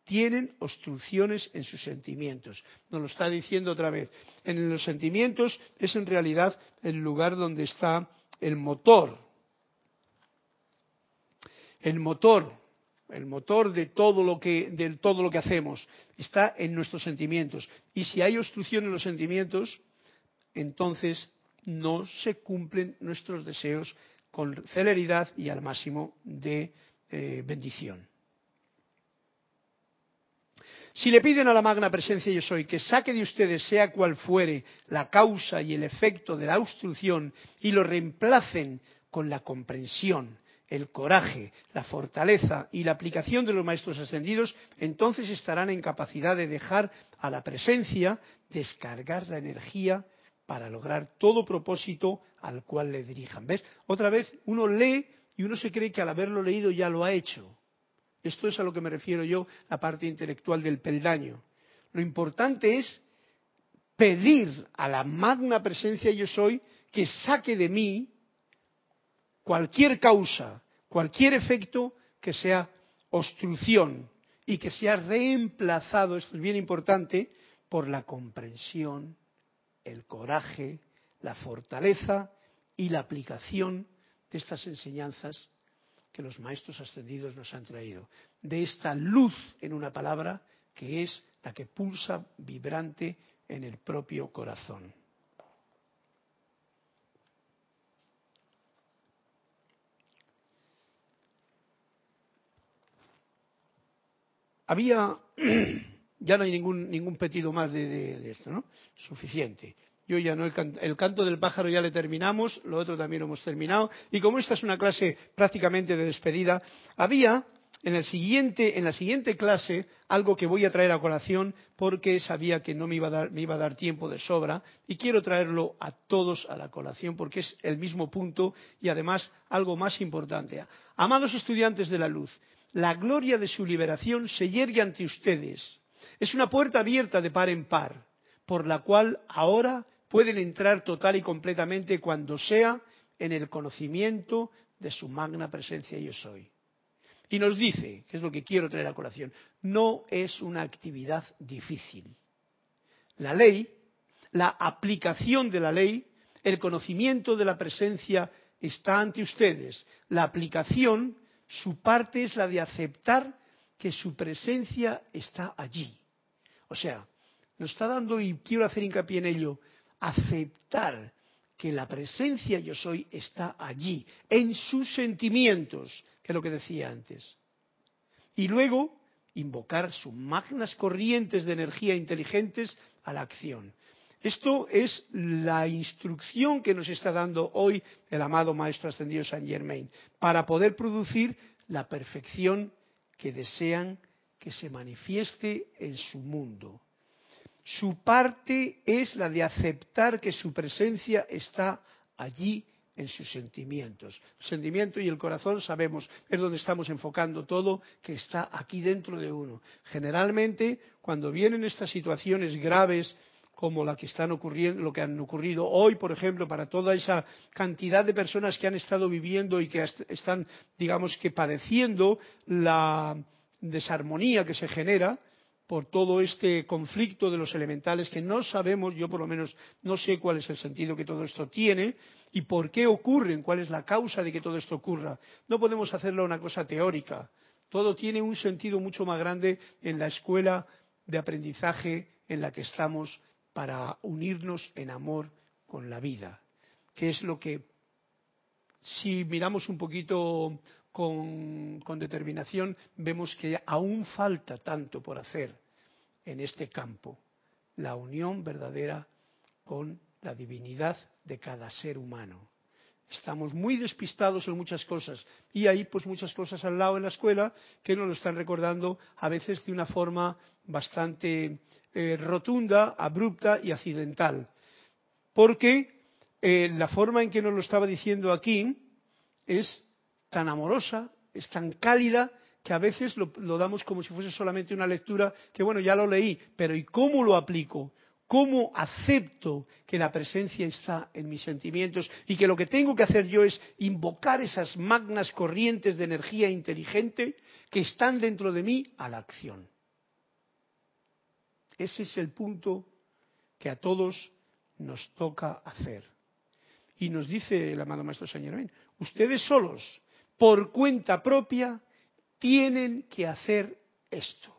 tienen obstrucciones en sus sentimientos. Nos lo está diciendo otra vez. En los sentimientos es en realidad el lugar donde está el motor. El motor el motor de todo lo que, hacemos, está en nuestros sentimientos. Y si hay obstrucción en los sentimientos, entonces no se cumplen nuestros deseos con celeridad y al máximo de eh, bendición. Si le piden a la magna presencia yo soy que saque de ustedes, sea cual fuere, la causa y el efecto de la obstrucción y lo reemplacen con la comprensión, el coraje, la fortaleza y la aplicación de los maestros ascendidos, entonces estarán en capacidad de dejar a la presencia descargar la energía para lograr todo propósito al cual le dirijan. ¿Ves? Otra vez uno lee y uno se cree que al haberlo leído ya lo ha hecho. Esto es a lo que me refiero yo, la parte intelectual del peldaño. Lo importante es pedir a la magna presencia yo soy que saque de mí cualquier causa, cualquier efecto que sea obstrucción y que sea reemplazado, esto es bien importante, por la comprensión, el coraje, la fortaleza y la aplicación de estas enseñanzas que los maestros ascendidos nos han traído, de esta luz, en una palabra, que es la que pulsa vibrante en el propio corazón. Había, ya no hay ningún, ningún pedido más de, esto, ¿no? Suficiente. Yo ya no, el, canto del pájaro ya le terminamos, lo otro también lo hemos terminado. Y como esta es una clase prácticamente de despedida, había en, el siguiente, en la siguiente clase algo que voy a traer a colación porque sabía que no me iba, a dar, me iba a dar tiempo de sobra y quiero traerlo a todos a la colación porque es el mismo punto y además algo más importante. Amados estudiantes de la luz, la gloria de su liberación se yergue ante ustedes. Es una puerta abierta de par en par, por la cual ahora pueden entrar total y completamente cuando sea en el conocimiento de su magna presencia yo soy. Y nos dice, que es lo que quiero traer a colación, no es una actividad difícil. La ley, la aplicación de la ley, el conocimiento de la presencia está ante ustedes. La aplicación, su parte es la de aceptar que su presencia está allí. O sea, nos está dando, y quiero hacer hincapié en ello, aceptar que la presencia yo soy está allí, en sus sentimientos, que es lo que decía antes. Y luego invocar sus magnas corrientes de energía inteligentes a la acción. Esto es la instrucción que nos está dando hoy el amado Maestro Ascendido San Germain, para poder producir la perfección que desean que se manifieste en su mundo. Su parte es la de aceptar que su presencia está allí en sus sentimientos. El sentimiento y el corazón sabemos, es donde estamos enfocando todo, que está aquí dentro de uno. Generalmente, cuando vienen estas situaciones graves, como la que están ocurriendo, lo que han ocurrido hoy, por ejemplo, para toda esa cantidad de personas que han estado viviendo y que están, digamos que padeciendo la desarmonía que se genera, por todo este conflicto de los elementales que no sabemos, yo por lo menos no sé cuál es el sentido que todo esto tiene y por qué ocurren, cuál es la causa de que todo esto ocurra. No podemos hacerlo una cosa teórica. Todo tiene un sentido mucho más grande en la escuela de aprendizaje en la que estamos para unirnos en amor con la vida, que es lo que, si miramos un poquito con, determinación, vemos que aún falta tanto por hacer en este campo, la unión verdadera con la divinidad de cada ser humano. Estamos muy despistados en muchas cosas y hay pues muchas cosas al lado en la escuela que nos lo están recordando a veces de una forma bastante eh, rotunda, abrupta y accidental. Porque eh, la forma en que nos lo estaba diciendo aquí es tan amorosa, es tan cálida, que a veces lo, damos como si fuese solamente una lectura que, bueno, ya lo leí, pero ¿y cómo lo aplico? ¿Cómo acepto que la presencia está en mis sentimientos y que lo que tengo que hacer yo es invocar esas magnas corrientes de energía inteligente que están dentro de mí a la acción? Ese es el punto que a todos nos toca hacer. Y nos dice el amado Maestro Saint Germain, ustedes solos, por cuenta propia, tienen que hacer esto.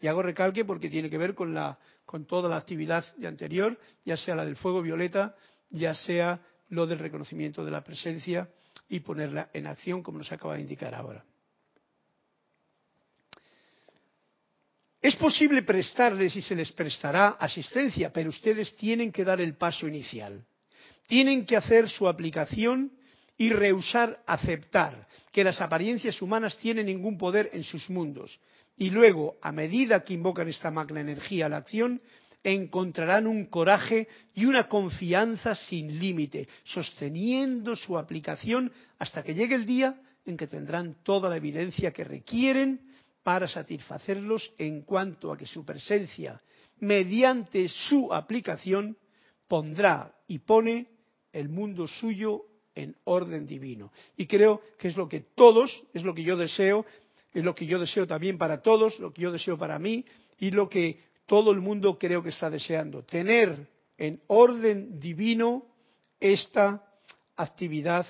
Y hago recalque porque tiene que ver con, la, con toda la actividad de anterior, ya sea la del fuego violeta, ya sea lo del reconocimiento de la presencia y ponerla en acción, como nos acaba de indicar ahora. Es posible prestarles y se les prestará asistencia, pero ustedes tienen que dar el paso inicial. Tienen que hacer su aplicación y rehusar aceptar que las apariencias humanas tienen ningún poder en sus mundos. Y luego, a medida que invocan esta magna energía a la acción, encontrarán un coraje y una confianza sin límite, sosteniendo su aplicación hasta que llegue el día en que tendrán toda la evidencia que requieren para satisfacerlos en cuanto a que su presencia, mediante su aplicación, pondrá y pone el mundo suyo en orden divino. Y creo que es lo que todos, es lo que yo deseo, es lo que yo deseo también para todos, lo que yo deseo para mí y lo que todo el mundo creo que está deseando. Tener en orden divino esta actividad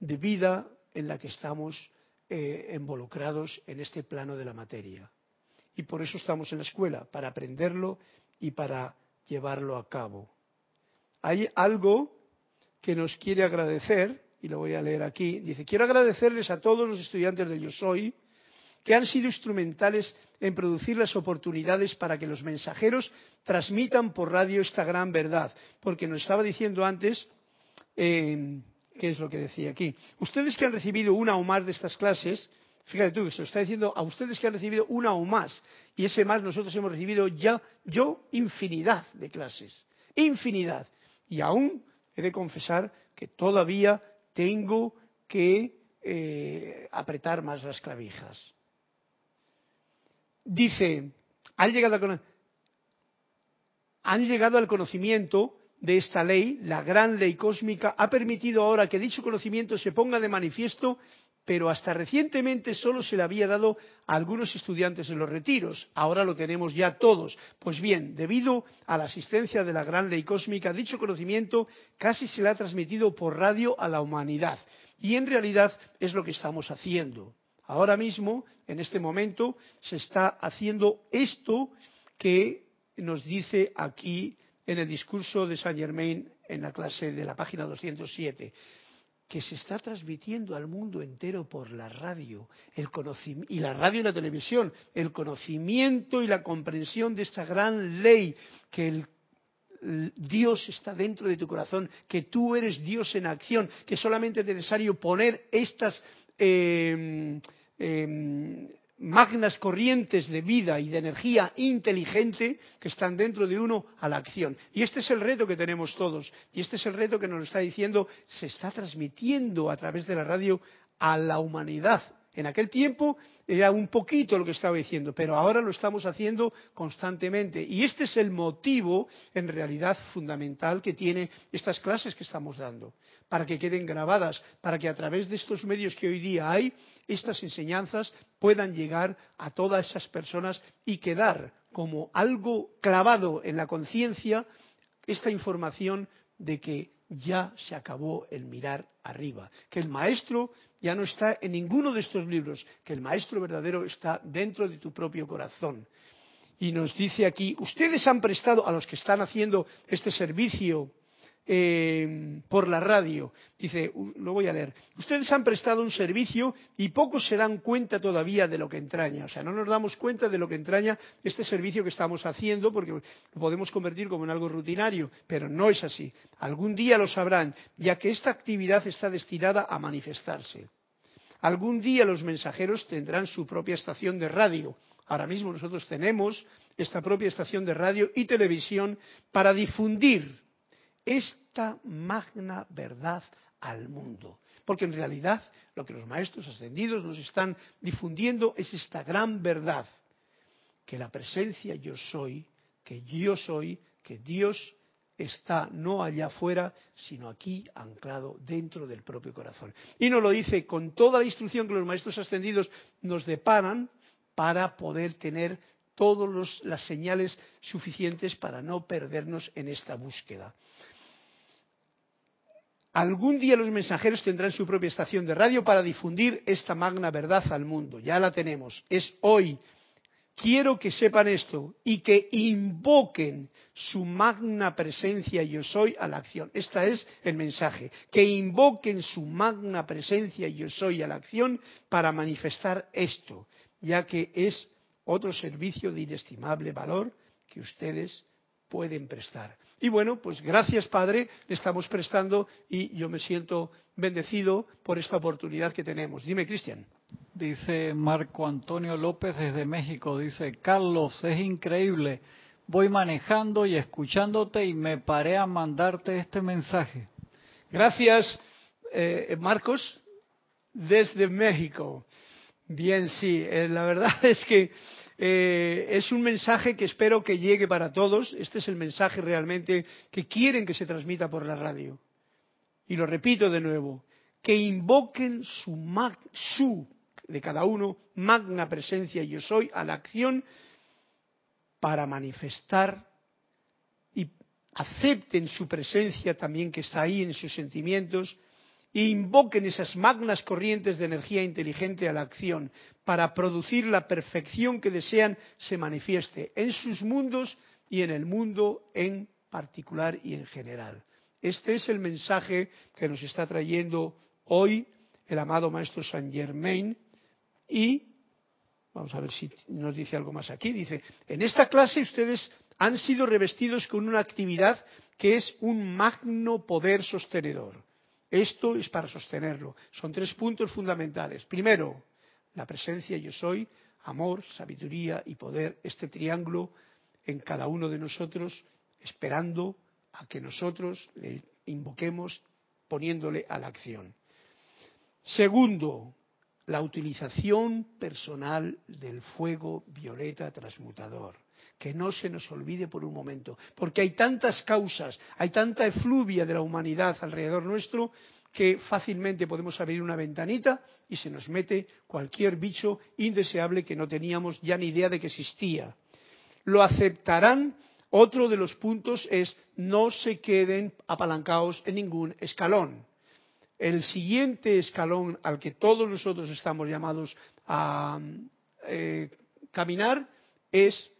de vida en la que estamos eh, involucrados en este plano de la materia. Y por eso estamos en la escuela, para aprenderlo y para llevarlo a cabo. Hay algo que nos quiere agradecer, y lo voy a leer aquí, dice, quiero agradecerles a todos los estudiantes del Yo Soy que han sido instrumentales en producir las oportunidades para que los mensajeros transmitan por radio esta gran verdad. Porque nos estaba diciendo antes, eh, ¿qué es lo que decía aquí? Ustedes que han recibido una o más de estas clases, fíjate tú, se lo está diciendo a ustedes que han recibido una o más, y ese más nosotros hemos recibido ya, yo, infinidad de clases, infinidad. Y aún he de confesar que todavía tengo que eh, apretar más las clavijas. Dice, han llegado, al conocimiento de esta ley, la gran ley cósmica, ha permitido ahora que dicho conocimiento se ponga de manifiesto pero hasta recientemente solo se le había dado a algunos estudiantes en los retiros. Ahora lo tenemos ya todos. Pues bien, debido a la asistencia de la gran ley cósmica, dicho conocimiento casi se le ha transmitido por radio a la humanidad. Y en realidad es lo que estamos haciendo. Ahora mismo, en este momento, se está haciendo esto que nos dice aquí en el discurso de Saint Germain en la clase de la página 207 que se está transmitiendo al mundo entero por la radio el y la radio y la televisión, el conocimiento y la comprensión de esta gran ley que el, Dios está dentro de tu corazón, que tú eres Dios en acción, que solamente es necesario poner estas eh, eh, magnas corrientes de vida y de energía inteligente que están dentro de uno a la acción. Y este es el reto que tenemos todos. Y este es el reto que nos está diciendo, se está transmitiendo a través de la radio a la humanidad. En aquel tiempo era un poquito lo que estaba diciendo, pero ahora lo estamos haciendo constantemente. Y este es el motivo, en realidad, fundamental que tiene estas clases que estamos dando, para que queden grabadas, para que a través de estos medios que hoy día hay, estas enseñanzas puedan llegar a todas esas personas y quedar como algo clavado en la conciencia esta información de que ya se acabó el mirar arriba, que el maestro ya no está en ninguno de estos libros, que el Maestro verdadero está dentro de tu propio corazón. Y nos dice aquí, ustedes han prestado a los que están haciendo este servicio eh, por la radio, dice, lo voy a leer, ustedes han prestado un servicio y pocos se dan cuenta todavía de lo que entraña, o sea, no nos damos cuenta de lo que entraña este servicio que estamos haciendo porque lo podemos convertir como en algo rutinario, pero no es así. Algún día lo sabrán, ya que esta actividad está destinada a manifestarse. Algún día los mensajeros tendrán su propia estación de radio. Ahora mismo nosotros tenemos esta propia estación de radio y televisión para difundir esta magna verdad al mundo. Porque en realidad lo que los maestros ascendidos nos están difundiendo es esta gran verdad, que la presencia yo soy, que yo soy, que Dios está no allá afuera, sino aquí anclado dentro del propio corazón. Y nos lo dice con toda la instrucción que los maestros ascendidos nos deparan para poder tener todas las señales suficientes para no perdernos en esta búsqueda. Algún día los mensajeros tendrán su propia estación de radio para difundir esta magna verdad al mundo. Ya la tenemos. Es hoy, quiero que sepan esto y que invoquen su magna presencia yo soy a la acción. Este es el mensaje, que invoquen su magna presencia yo soy a la acción para manifestar esto, ya que es otro servicio de inestimable valor que ustedes pueden prestar. Y bueno, pues gracias Padre, le estamos prestando y yo me siento bendecido por esta oportunidad que tenemos. Dime, Cristian. Dice Marco Antonio López desde México, dice, Carlos, es increíble, voy manejando y escuchándote y me paré a mandarte este mensaje. Gracias, eh, Marcos, desde México. Bien, sí, eh, la verdad es que eh, es un mensaje que espero que llegue para todos. Este es el mensaje realmente que quieren que se transmita por la radio. Y lo repito de nuevo, que invoquen su, su de cada uno, magna presencia yo soy, a la acción para manifestar y acepten su presencia también que está ahí en sus sentimientos invoquen esas magnas corrientes de energía inteligente a la acción para producir la perfección que desean se manifieste en sus mundos y en el mundo en particular y en general. Este es el mensaje que nos está trayendo hoy el amado Maestro Saint Germain y vamos a ver si nos dice algo más aquí. Dice, en esta clase ustedes han sido revestidos con una actividad que es un magno poder sostenedor. Esto es para sostenerlo. Son tres puntos fundamentales. Primero, la presencia yo soy, amor, sabiduría y poder, este triángulo en cada uno de nosotros, esperando a que nosotros le invoquemos poniéndole a la acción. Segundo, la utilización personal del fuego violeta transmutador que no se nos olvide por un momento, porque hay tantas causas, hay tanta efluvia de la humanidad alrededor nuestro que fácilmente podemos abrir una ventanita y se nos mete cualquier bicho indeseable que no teníamos ya ni idea de que existía. Lo aceptarán. Otro de los puntos es no se queden apalancados en ningún escalón. El siguiente escalón al que todos nosotros estamos llamados a eh, caminar es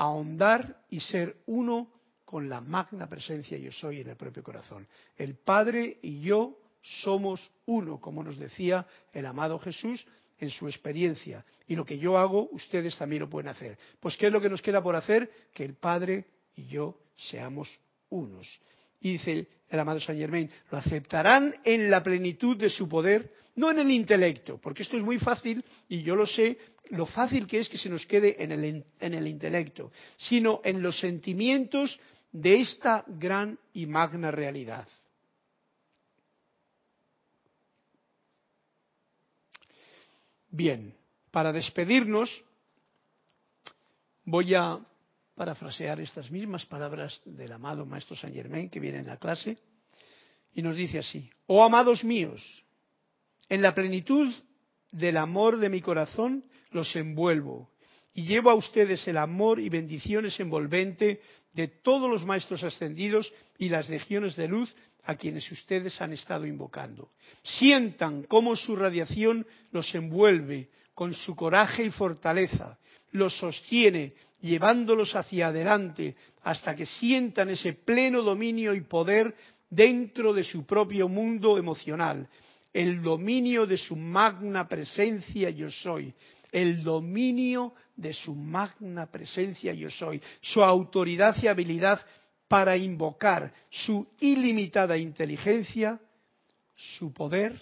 ahondar y ser uno con la magna presencia yo soy en el propio corazón. El Padre y yo somos uno, como nos decía el amado Jesús en su experiencia. Y lo que yo hago, ustedes también lo pueden hacer. Pues ¿qué es lo que nos queda por hacer? Que el Padre y yo seamos unos. Y dice el amado Saint Germain, lo aceptarán en la plenitud de su poder, no en el intelecto, porque esto es muy fácil y yo lo sé, lo fácil que es que se nos quede en el, en el intelecto, sino en los sentimientos de esta gran y magna realidad. Bien, para despedirnos voy a parafrasear estas mismas palabras del amado Maestro Saint Germain que viene en la clase y nos dice así, oh amados míos, en la plenitud del amor de mi corazón los envuelvo y llevo a ustedes el amor y bendiciones envolvente de todos los maestros ascendidos y las legiones de luz a quienes ustedes han estado invocando. Sientan cómo su radiación los envuelve con su coraje y fortaleza, los sostiene llevándolos hacia adelante hasta que sientan ese pleno dominio y poder dentro de su propio mundo emocional, el dominio de su magna presencia yo soy, el dominio de su magna presencia yo soy, su autoridad y habilidad para invocar su ilimitada inteligencia, su poder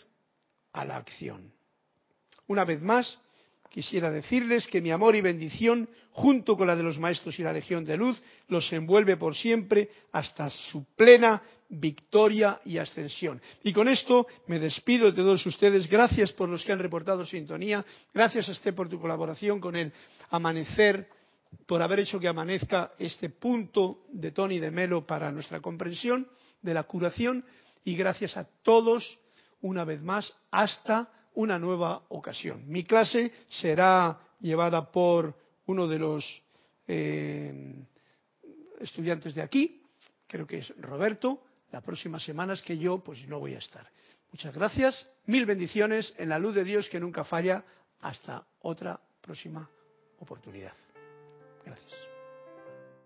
a la acción. Una vez más, quisiera decirles que mi amor y bendición, junto con la de los maestros y la Legión de Luz, los envuelve por siempre hasta su plena victoria y ascensión. Y con esto me despido de todos ustedes. Gracias por los que han reportado sintonía. Gracias a usted por tu colaboración con el amanecer por haber hecho que amanezca este punto de Tony de Melo para nuestra comprensión de la curación y gracias a todos una vez más hasta una nueva ocasión. Mi clase será llevada por uno de los eh, estudiantes de aquí, creo que es Roberto, la próxima semana es que yo pues no voy a estar. Muchas gracias, mil bendiciones en la luz de Dios que nunca falla. Hasta otra próxima oportunidad. Gracias.